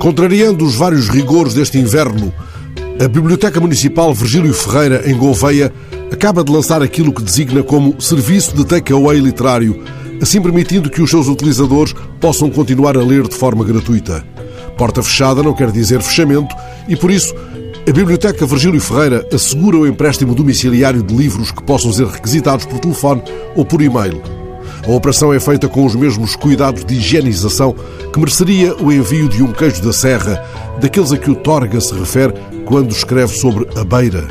Contrariando os vários rigores deste inverno, a Biblioteca Municipal Virgílio Ferreira, em Gouveia, acaba de lançar aquilo que designa como Serviço de Takeaway Literário, assim permitindo que os seus utilizadores possam continuar a ler de forma gratuita. Porta fechada não quer dizer fechamento e, por isso, a Biblioteca Virgílio Ferreira assegura o empréstimo domiciliário de livros que possam ser requisitados por telefone ou por e-mail. A operação é feita com os mesmos cuidados de higienização que mereceria o envio de um queijo da serra, daqueles a que o Torga se refere quando escreve sobre a beira.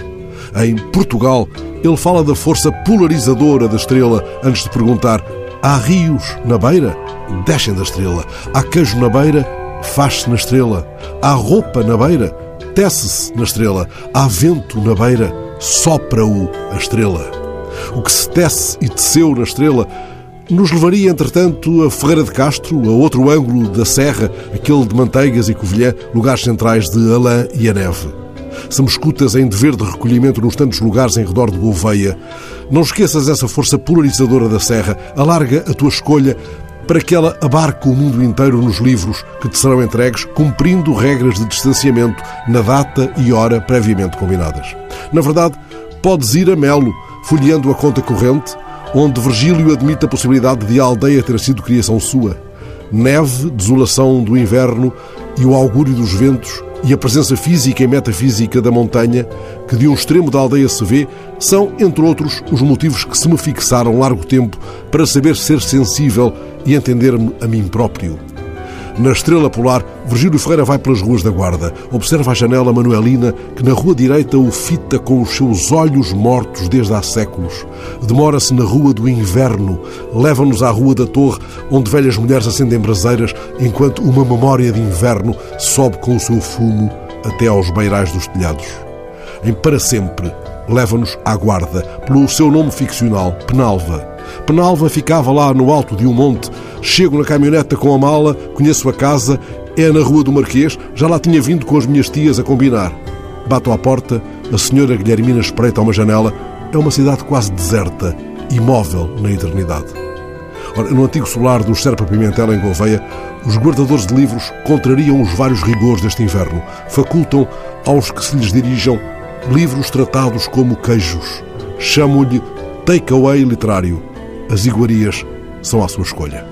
Em Portugal, ele fala da força polarizadora da estrela antes de perguntar: há rios na beira? Descem da estrela. Há queijo na beira? Faz-se na estrela. Há roupa na beira? Tece-se na estrela. Há vento na beira? Sopra-o a estrela. O que se tece e teceu na estrela nos levaria, entretanto, a Ferreira de Castro, a outro ângulo da serra, aquele de Manteigas e Covilhã, lugares centrais de Alã e a Neve. Se me escutas em dever de recolhimento nos tantos lugares em redor de Gouveia, não esqueças essa força polarizadora da serra. Alarga a tua escolha para que ela abarque o mundo inteiro nos livros que te serão entregues, cumprindo regras de distanciamento na data e hora previamente combinadas. Na verdade, podes ir a Melo, folheando a conta corrente, onde Virgílio admite a possibilidade de a aldeia ter sido criação sua. Neve, desolação do inverno e o augúrio dos ventos e a presença física e metafísica da montanha, que de um extremo da aldeia se vê, são, entre outros, os motivos que se me fixaram largo tempo para saber ser sensível e entender-me a mim próprio. Na estrela polar, Virgílio Ferreira vai pelas ruas da Guarda. Observa a janela manuelina que na rua direita o fita com os seus olhos mortos desde há séculos. Demora-se na rua do inverno. Leva-nos à rua da torre, onde velhas mulheres acendem braseiras, enquanto uma memória de inverno sobe com o seu fumo até aos beirais dos telhados. Em Para Sempre, leva-nos à Guarda, pelo seu nome ficcional, Penalva. Penalva ficava lá no alto de um monte. Chego na caminhoneta com a mala, conheço a casa, é na Rua do Marquês, já lá tinha vindo com as minhas tias a combinar. Bato à porta, a senhora Guilhermina espreita uma janela. É uma cidade quase deserta, imóvel na eternidade. Ora, no antigo solar do Serpa Pimentel, em Gouveia, os guardadores de livros contrariam os vários rigores deste inverno. Facultam aos que se lhes dirijam livros tratados como queijos. Chamam-lhe takeaway literário. As iguarias são à sua escolha.